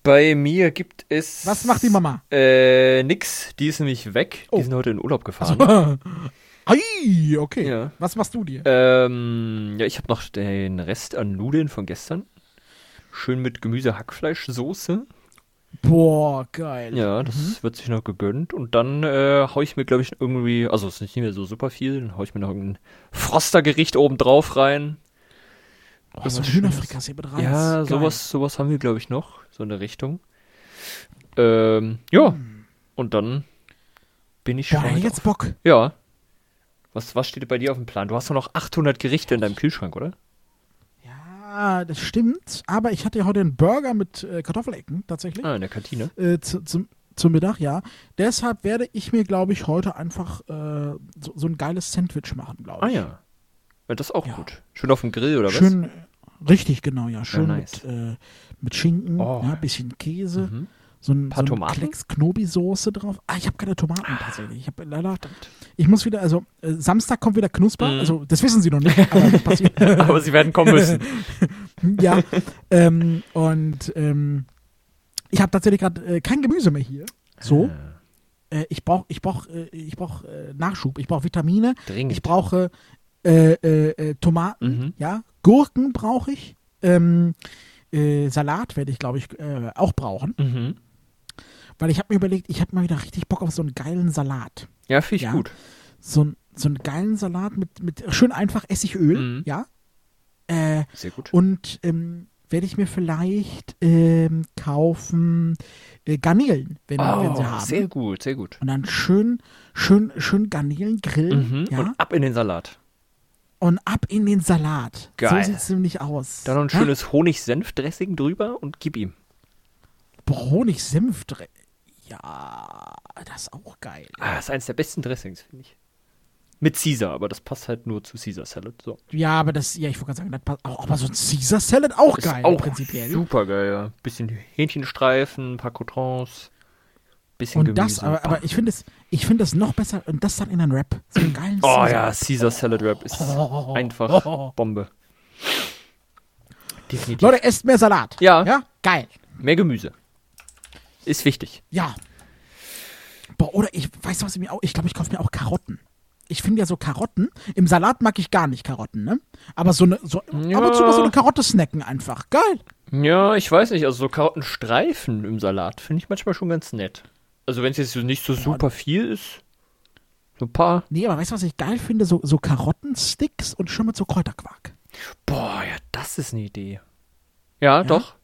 Bei mir gibt es. Was macht die Mama? Äh, nix. Die ist nämlich weg. Oh. Die sind heute in Urlaub gefahren. Ei, okay. Ja. Was machst du dir? Ähm, ja, ich habe noch den Rest an Nudeln von gestern. Schön mit Gemüse-Hackfleischsoße. Boah, geil. Ja, das wird sich noch gegönnt. Und dann äh, hau ich mir, glaube ich, irgendwie, also es ist nicht mehr so super viel, dann hau ich mir noch irgendein Frostergericht oben drauf rein. Oh, so ein Hühnerfrikassee mit Reis. Ja, Geil. sowas, sowas haben wir, glaube ich, noch. So in der Richtung. Ähm, ja. Und dann bin ich Boah, schon. heute jetzt Bock. auf- Ja. Was, was steht bei dir auf dem Plan? Du hast doch noch 800 Gerichte in deinem Kühlschrank, oder? Ja, das stimmt. Aber ich hatte ja heute einen Burger mit äh, Kartoffelecken tatsächlich. Ah, in der Kantine. Äh, zu, zum, zum Mittag, ja. Deshalb werde ich mir, glaube ich, heute einfach äh, so, so ein geiles Sandwich machen, glaube Ah ich. ja. Ja das ist auch Ja. gut. Schön auf dem Grill, oder Schön, äh, richtig, genau, ja. Schön nice. mit, äh, mit Schinken, Oh. ja, bisschen Käse, was? Mhm. so ein, Paar so ein? Klecks Knobi-Soße drauf. Ah, ich habe keine Tomaten tatsächlich. Ich habe leider, ich muss wieder, also äh, Samstag kommt wieder Knusper. Mhm. Also das wissen Sie noch nicht, aber. Aber sie werden kommen müssen. ja. ähm, und ähm, ich habe tatsächlich gerade äh, kein Gemüse mehr hier. So. Äh, ich brauche ich brauch, äh, ich brauch, äh, Nachschub. Ich brauche Vitamine. Dringend. Ich brauche äh, äh, äh, Tomaten. Mhm. Ja. Gurken brauche ich. Ähm, äh, Salat werde ich, glaube ich, äh, auch brauchen. Mhm. Weil ich habe mir überlegt, ich habe mal wieder richtig Bock auf so einen geilen Salat. Ja, finde ich Ja. gut. So, so einen geilen Salat mit, mit schön einfach Essigöl. Mhm. Ja. Äh, Sehr gut. Und ähm, werde ich mir vielleicht ähm, kaufen äh, Garnelen, wenn, wenn sie haben. Oh, sehr gut, sehr gut. Und dann schön, schön, schön Garnelen grillen. Mhm. Ja? Und, ab in den Salat. Ab in den Salat. Geil. So sieht es nämlich aus. Dann noch ein Ja? schönes Honig-Senf-Dressing drüber und gib ihm. Boah, Honig-Senf. dre- Ja, das ist auch geil. Ah, das ist eines der besten Dressings, finde ich. Mit Caesar, aber das passt halt nur zu Caesar Salad. So. Ja, aber das, ja, ich wollte gerade sagen, das passt auch, aber so ein Caesar Salad auch Ist geil, auch prinzipiell. super geil, ja. Bisschen Hähnchenstreifen, ein paar Croutons, bisschen Und das, Gemüse. aber, aber ich finde es, ich finde es noch besser, und das dann in einen Rap. So einen geilen oh Caesar. ja, Caesar Salad Wrap ist einfach Bombe. Definitiv. Leute, esst mehr Salat. Ja. Ja, geil. Mehr Gemüse. Ist wichtig. Ja. Boah, oder ich weiß was ich mir auch, ich glaube, ich kaufe mir auch Karotten. Ich finde ja so Karotten, im Salat mag ich gar nicht Karotten, ne? Aber so eine, so, Ja. ab und zu mal so eine Karotte snacken einfach. Geil. Ja, ich weiß nicht, also so Karottenstreifen im Salat finde ich manchmal schon ganz nett. Also wenn es jetzt so nicht so super viel ist, so ein paar. Nee, aber weißt du, was ich geil finde? So, so Karottensticks und schon mit so Kräuterquark. Boah, ja, das ist eine Idee. Ja, doch.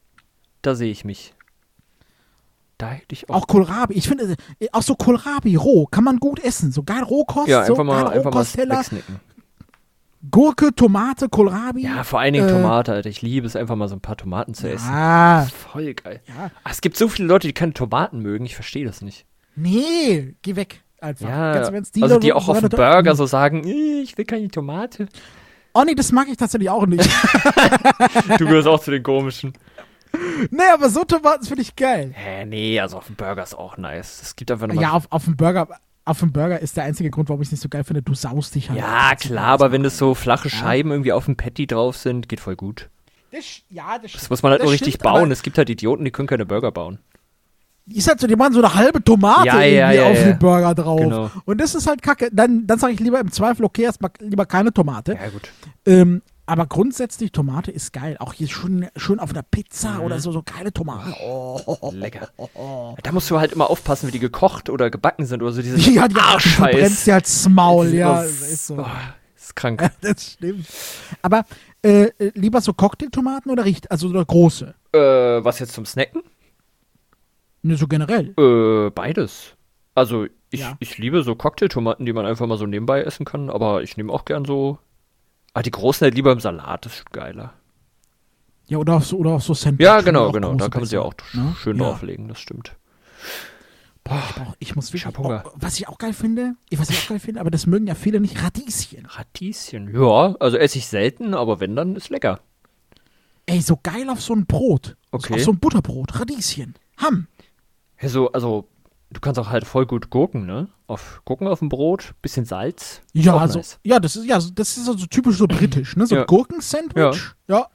Da sehe ich mich. Da hätte ich auch. Auch Kohlrabi. Ich finde, äh, auch so Kohlrabi roh kann man gut essen. So geil Rohkost. ja, so einfach mal, geil einfach mal wegsnicken. Gurke, Tomate, Kohlrabi. Ja, vor allen Dingen Äh, Tomate, Alter. Ich liebe es einfach mal so ein paar Tomaten zu essen. Ah, Voll geil. ja. Ah, es gibt so viele Leute, die keine Tomaten mögen. Ich verstehe das nicht. Nee, geh weg. Einfach. Ja, Ganz Ernst, also die auch auf dem Burger so sagen, "Äh, ich will keine Tomate. Oh nee, das mag ich tatsächlich auch nicht. Du gehörst auch zu den komischen. nee, aber so Tomaten finde ich geil. Hä, nee, also auf dem Burger ist auch nice. Es gibt einfach nochmal. Ja, auf, auf dem Burger. Auf dem Burger ist der einzige Grund, warum ich es nicht so geil finde. Du saust dich halt. Ja, klar, aber wenn das so flache Scheiben irgendwie auf dem Patty drauf sind, geht voll gut. Das, ja, das, Das muss man halt nur richtig stimmt, bauen. Es gibt halt Idioten, die können keine Burger bauen. Ist halt so, die machen so eine halbe Tomate Ja, irgendwie ja, ja, auf ja. den Burger drauf. Genau. Und das ist halt kacke. Dann, dann sage ich lieber im Zweifel, okay, erstmal lieber keine Tomate. Ja, gut. Ähm, Aber grundsätzlich Tomate ist geil. Auch hier schön, schön auf einer Pizza oder so, so geile Tomaten. Oh. Lecker. Da musst du halt immer aufpassen, wie die gekocht oder gebacken sind oder so. Diese Ja, die Arschscheiß. dir als Maul, Das ist ja. ist so. Oh, ist krank. Das stimmt. Aber äh, lieber so Cocktailtomaten oder riecht, also oder große? äh, was jetzt zum Snacken? Ne, so generell. Äh, beides. Also, ich, Ja. ich liebe so Cocktailtomaten, die man einfach mal so nebenbei essen kann, aber ich nehme auch gern so. Ah, die großen halt lieber im Salat, das ist schon geiler. Ja, oder auf so, oder auf so Sandwich. Ja, genau, genau. Da kann man sie auch ne? schön ja. drauflegen, das stimmt. Boah, ich, brauch, ich muss Ich wirklich. hab Hunger. Oh, was ich auch geil finde, was ich auch geil finde, aber das mögen ja viele nicht, Radieschen. Radieschen, ja, also esse ich selten, aber wenn, dann ist lecker. Ey, so geil auf so ein Brot. Okay. Auf so ein Butterbrot, Radieschen. Ham. Ja, so, also, du kannst auch halt voll gut Gurken, ne? Auf Gurken auf dem Brot, bisschen Salz. Ja, also, nice. ja, das ist ja, so- das ist also typisch so britisch, ne? So Ja. Gurkensandwich. Ja.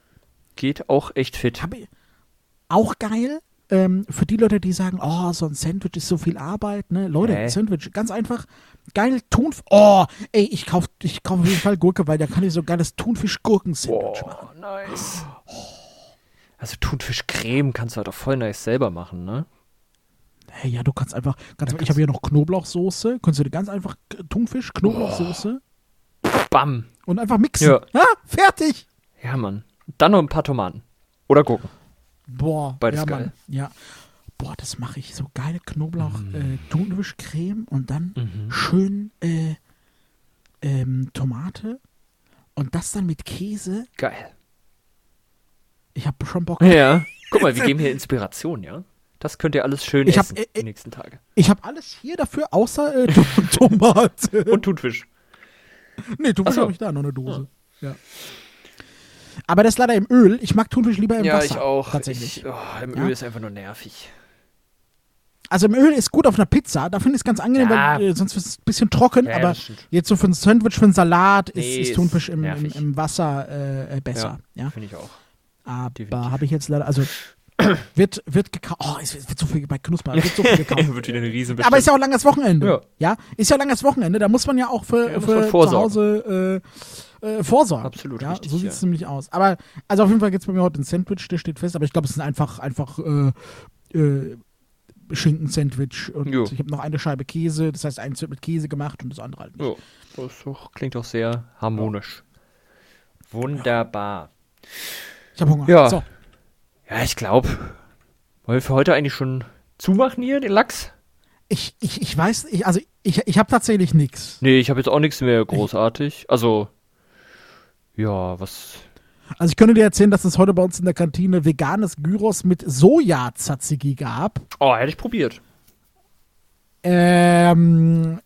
Geht auch echt fit. Ich, auch geil. Ähm, für die Leute, die sagen, oh, so ein Sandwich ist so viel Arbeit, ne? Leute, Hä? Sandwich, ganz einfach. Geil, Thunfisch. Oh, ey, ich kauf, ich kauf auf jeden Fall Gurke, weil da kann ich so geiles Thunfisch-Gurken-Sandwich machen. Boah, nice. Also Thunfischcreme kannst du halt auch voll nice selber machen, ne? Hey, ja, du kannst einfach, ganz einfach ich habe hier noch Knoblauchsoße. Kannst du dir ganz einfach äh, Thunfisch, Knoblauchsoße Bam. und einfach mixen. Ja. Ah, fertig. Ja, Mann. Dann noch ein paar Tomaten. Oder Gurken. Boah, Beides ja, geil. Mann. Ja. Boah, das mache ich. So geile Knoblauch, äh, Thunfischcreme und dann Mhm. schön äh, ähm, Tomate und das dann mit Käse. Geil. Ich habe schon Bock. Ja. Guck mal, wir geben hier Inspiration, ja? Das könnt ihr alles schön Ich hab, essen äh, die äh, nächsten Tage. Ich habe alles hier dafür, außer äh, Tom- Tomate. Und Thunfisch. nee, Thunfisch so. habe ich da, noch eine Dose. Ja. Aber das ist leider im Öl. Ich mag Thunfisch lieber im ja, Wasser. ich auch. Tatsächlich. Ich, oh, Im Ja. Öl ist einfach nur nervig. Also im Öl ist gut auf einer Pizza. Da finde ich es ganz angenehm, Ja. weil äh, sonst ist es ein bisschen trocken. Ja, aber jetzt so für ein Sandwich, für ein Salat ist, Nee, ist ist Thunfisch im, im, im Wasser äh, äh, besser. Ja. Finde ich auch. Aber habe ich jetzt leider, also wird, wird gekauft. Oh, es wird, wird so viel bei Knusper, wird so viel gekauft. Wird wieder eine riesen Aber ist ja auch langes Wochenende. Ja. ist ja langes Wochenende. Da muss man ja auch für, Ja, für zu vorsorgen. Hause äh, äh, vorsorgen. Absolut ja, richtig, So sieht ja. es nämlich aus. Aber also auf jeden Fall gibt es bei mir heute ein Sandwich, der steht fest. Aber ich glaube, es ist einfach einfach äh, äh, Schinken-Sandwich und Jo. ich habe noch eine Scheibe Käse. Das heißt, eins wird mit Käse gemacht und das andere halt nicht. Ja, das doch, klingt doch sehr harmonisch. Wunderbar. Ich habe Hunger. Ja. So. Ja, ich glaube, wollen wir für heute eigentlich schon zumachen hier, den Lachs? Ich, ich, ich weiß, ich, also ich, ich habe tatsächlich nichts. Nee, ich habe jetzt auch nichts mehr großartig. Also, ja, was. Also ich könnte dir erzählen, dass es heute bei uns in der Kantine veganes Gyros mit Soja-Tzatziki gab. Oh, hätte ich probiert. Ähm,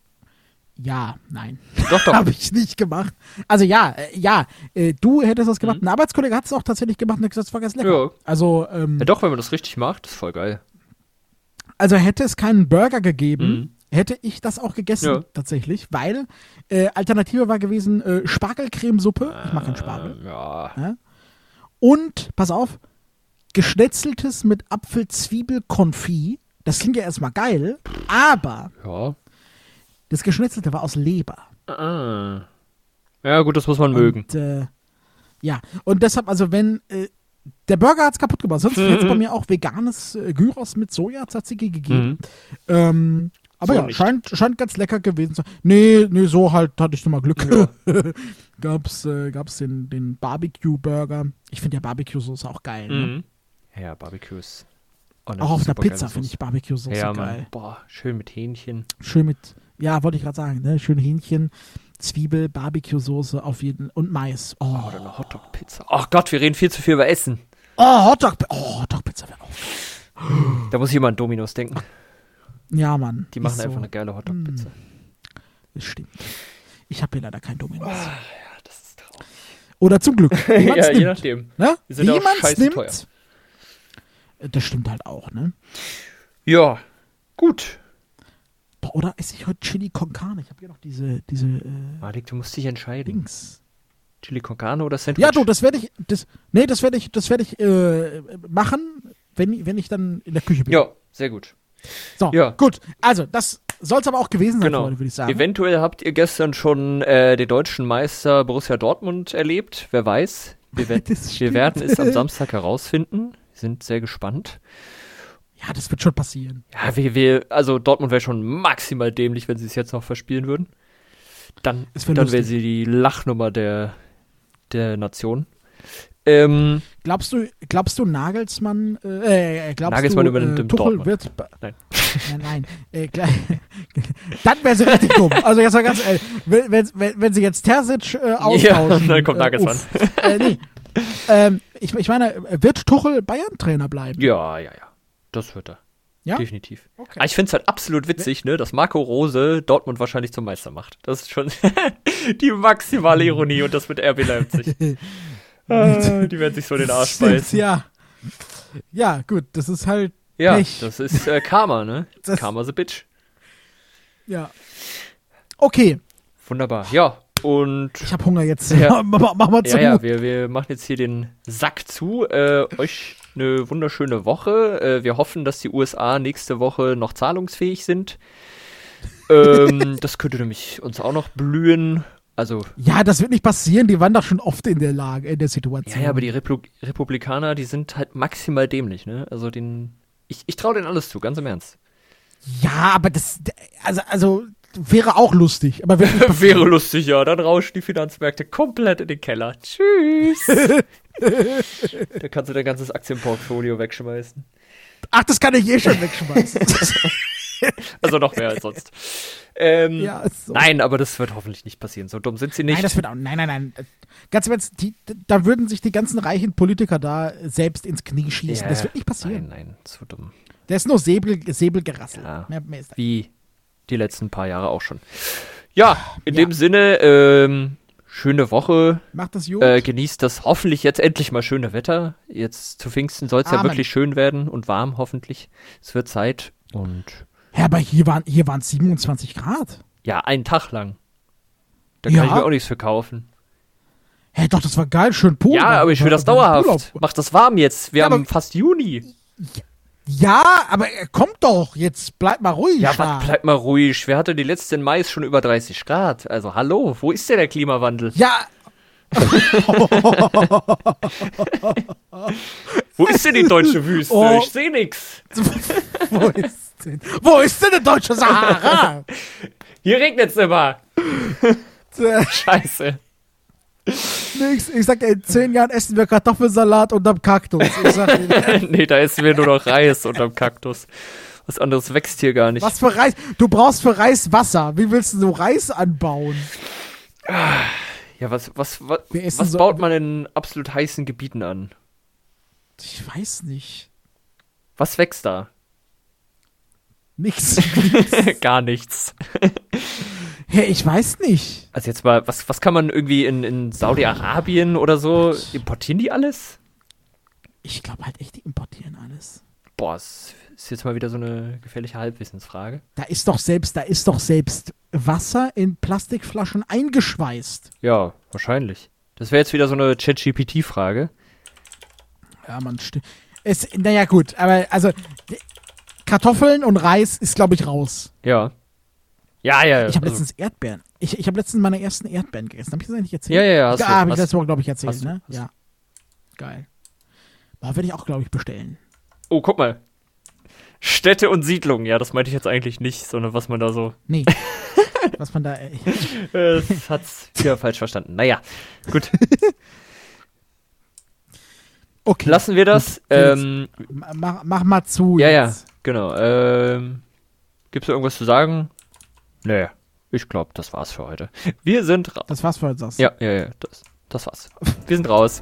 ja, nein. Doch, doch. Habe ich nicht gemacht. Also ja, äh, ja, äh, du hättest das gemacht. Mhm. Ein Arbeitskollege hat es auch tatsächlich gemacht und hat gesagt, das war ganz lecker. Ja. Also, ähm, Ja, doch, wenn man das richtig macht, ist voll geil. also hätte es keinen Burger gegeben, Mhm. hätte ich das auch gegessen, Ja. tatsächlich, weil äh, Alternative war gewesen äh, Spargelcremesuppe. Ich mag keinen Spargel. Ähm, ja. Und, pass auf, geschnetzeltes mit Apfel-Zwiebel-Konfit. Das klingt ja erstmal geil, aber Ja. Das Geschnetzelte war aus Leber. Ah. Ja, gut, das muss man mögen. Und, äh, ja, und deshalb, also wenn, äh, der Burger hat's kaputt gemacht, sonst hätte es bei mir auch veganes äh, Gyros mit Soja-Tzatziki gegeben. Mhm. Ähm, aber So ja, nicht. scheint, scheint ganz lecker gewesen zu sein. Nee, nee, so halt hatte ich nochmal Glück. gab's, äh, gab's den, den Barbecue-Burger. Ich finde ja Barbecue-Soße auch geil. Ne? Mhm. Ja, Barbecues. Oh, Auch auf einer supergeile Pizza finde ich Barbecue-Soße Ja, geil. Boah, schön mit Hähnchen. Schön mit, ja, wollte ich gerade sagen, ne? Schön Hähnchen, Zwiebel, Barbecue-Soße auf jeden und Mais. Oh, Oder eine Hotdog-Pizza. Ach Gott, wir reden viel zu viel über Essen. oh Hotdog, oh, Hotdog-Pizza wäre auch. Da muss ich immer an Dominos denken. Ja, Mann. Die machen ist einfach so. eine geile Hotdog-Pizza. Das stimmt. Ich habe hier leider kein Dominos. Ja, das ist traurig. Oder zum Glück. Ja, je nimmt. nachdem. Ne? Wie scheiße nimmt. teuer. Das stimmt halt auch, ne? Ja, gut. Boah, oder esse ich heute Chili con Carne? Ich habe hier noch diese, diese äh, Malik, du musst dich entscheiden. Dings. Chili con carne oder Sandwich? Ja, du, das werde ich, das, nee, das werde ich, das werde ich äh, machen, wenn, wenn ich dann in der Küche bin. Ja, sehr gut. So, Ja. gut. Also, das soll es aber auch gewesen sein, Genau. Würde ich sagen. Eventuell habt ihr gestern schon äh, den deutschen Meister Borussia Dortmund erlebt. Wer weiß. Wir, wir werden es am Samstag herausfinden. Sind sehr gespannt. Ja, das wird schon passieren. Ja, wir, wir, also Dortmund wäre schon maximal dämlich, wenn sie es jetzt noch verspielen würden. Dann, wär dann wäre sie die Lachnummer der, der Nation. Ähm, Glaubst du, glaubst du Nagelsmann, äh, äh, glaubst Nagelsmann du, übernimmt äh, Tuchel Dortmund. wird, Nein. nein, nein, äh, klar, dann wäre sie richtig dumm. Also jetzt mal ganz ehrlich, wenn, wenn, wenn, wenn sie jetzt Terzic äh, austauschen. dann kommt äh, Nagelsmann. uff. äh, nee. ähm, ich, ich meine, wird Tuchel Bayern-Trainer bleiben? Ja, ja, ja. Das wird er. Ja? Definitiv. Okay. Aber ich finde es halt absolut witzig, ne, dass Marco Rose Dortmund wahrscheinlich zum Meister macht. Das ist schon die maximale Ironie und das mit RB Leipzig. ah, die werden sich so den Arsch beißen. Ja. Ja, gut, das ist halt, Ja, Pech. das ist äh, Karma, ne? Das- Karma the Bitch. ja. Okay, Wunderbar. Ja, und ich habe Hunger jetzt. Ja. mach, mach mal zu. ja, ja, wir, wir machen jetzt hier den Sack zu. Äh, euch eine wunderschöne Woche. Äh, wir hoffen, dass die USA nächste Woche noch zahlungsfähig sind. ähm, das könnte nämlich uns auch noch blühen. Also, Ja, das wird nicht passieren. Die waren doch schon oft in der Lage, in der Situation. ja, aber die Replu Republikaner, die sind halt maximal dämlich, ne? Also den. Ich, ich traue denen alles zu, ganz im Ernst. Ja, aber das, also, also wäre auch lustig. Aber. Wäre lustig, ja. Dann rauschen die Finanzmärkte komplett in den Keller. Tschüss. da kannst du dein ganzes Aktienportfolio wegschmeißen. Ach, das kann ich eh schon wegschmeißen. Also noch mehr als sonst. Ähm, ja, so. Nein, aber das wird hoffentlich nicht passieren. So dumm sind sie nicht. Nein, das wird auch. Nein, nein, nein. Ganz im Ernst, die, da würden sich die ganzen reichen Politiker da selbst ins Knie schießen. Ja, Das wird nicht passieren. Nein, nein, so dumm. Der ist nur Säbel, Säbelgerassel. Ja. Mehr, mehr. Wie die letzten paar Jahre auch schon. Ja, in Ja. dem Sinne, ähm, schöne Woche. Macht das gut. Äh, genießt das hoffentlich jetzt endlich mal schöne Wetter. Jetzt zu Pfingsten soll es ja wirklich schön werden und warm, hoffentlich. Es wird Zeit. Und ja, aber hier waren hier waren 27 Grad. ja, einen Tag lang. Da Ja. kann ich mir auch nichts verkaufen. Hä, doch, das war geil, schön Pool. Ja, aber ich will das dauerhaft. Mach das warm jetzt. Wir Ja, haben fast Juni. Ja, aber er kommt doch. Jetzt bleib mal ruhig. Ja, was, bleib mal ruhig. Wer hatte die letzten Mais schon über 30 Grad? Also, hallo, wo ist denn der Klimawandel? Ja, Wo ist denn die deutsche Wüste? Oh. Ich sehe nix. wo ist denn? Wo ist denn der deutsche Sahara? Hier regnet's immer. Scheiße. Nix. Ich sag dir, in zehn Jahren essen wir Kartoffelsalat unterm Kaktus. Ich sag nee, da essen wir nur noch Reis unterm Kaktus. Was anderes wächst hier gar nicht. was für Reis? Du brauchst für Reis Wasser. Wie willst du so Reis anbauen? Ja, was, was, was, was so- baut man in absolut heißen Gebieten an? Ich weiß nicht. Was wächst da? Nix. gar nichts. Hey, ich weiß nicht. Also jetzt mal, was, was kann man irgendwie in, in Saudi-Arabien oder so, importieren die alles? Ich glaube halt echt, die importieren alles. Boah, das ist jetzt mal wieder so eine gefährliche Halbwissensfrage. Da ist doch selbst, da ist doch selbst Wasser in Plastikflaschen eingeschweißt. Ja, wahrscheinlich. Das wäre jetzt wieder so eine ChatGPT-Frage. Ja, man stimmt. Es, naja, gut, aber also Kartoffeln und Reis ist, glaube ich, raus. Ja. Ja, ja, ja. Ich habe also- letztens Erdbeeren. Ich, ich habe letztens meine ersten Erdbeeren gegessen. Habe ich das eigentlich erzählt? Ja, ja, ja. Hast ja, du, habe ich letzte Woche, glaube ich, erzählt, hast ne? du. Ja. Geil. Da werde ich auch, glaube ich, bestellen. oh, guck mal. Städte und Siedlungen. Ja, das meinte ich jetzt eigentlich nicht, sondern was man da so. Nee. Was man da. Äh, das hat's wieder falsch verstanden. Naja, gut. okay. Lassen wir das. Ähm, mach, mach mal zu. ja, ja, jetzt. genau. Ähm, gibt's da irgendwas zu sagen? Nee, ich glaube, das war's für heute. Wir sind raus. Das war's für heute. sagst du? Ja, ja, ja, das, das war's. Wir sind raus.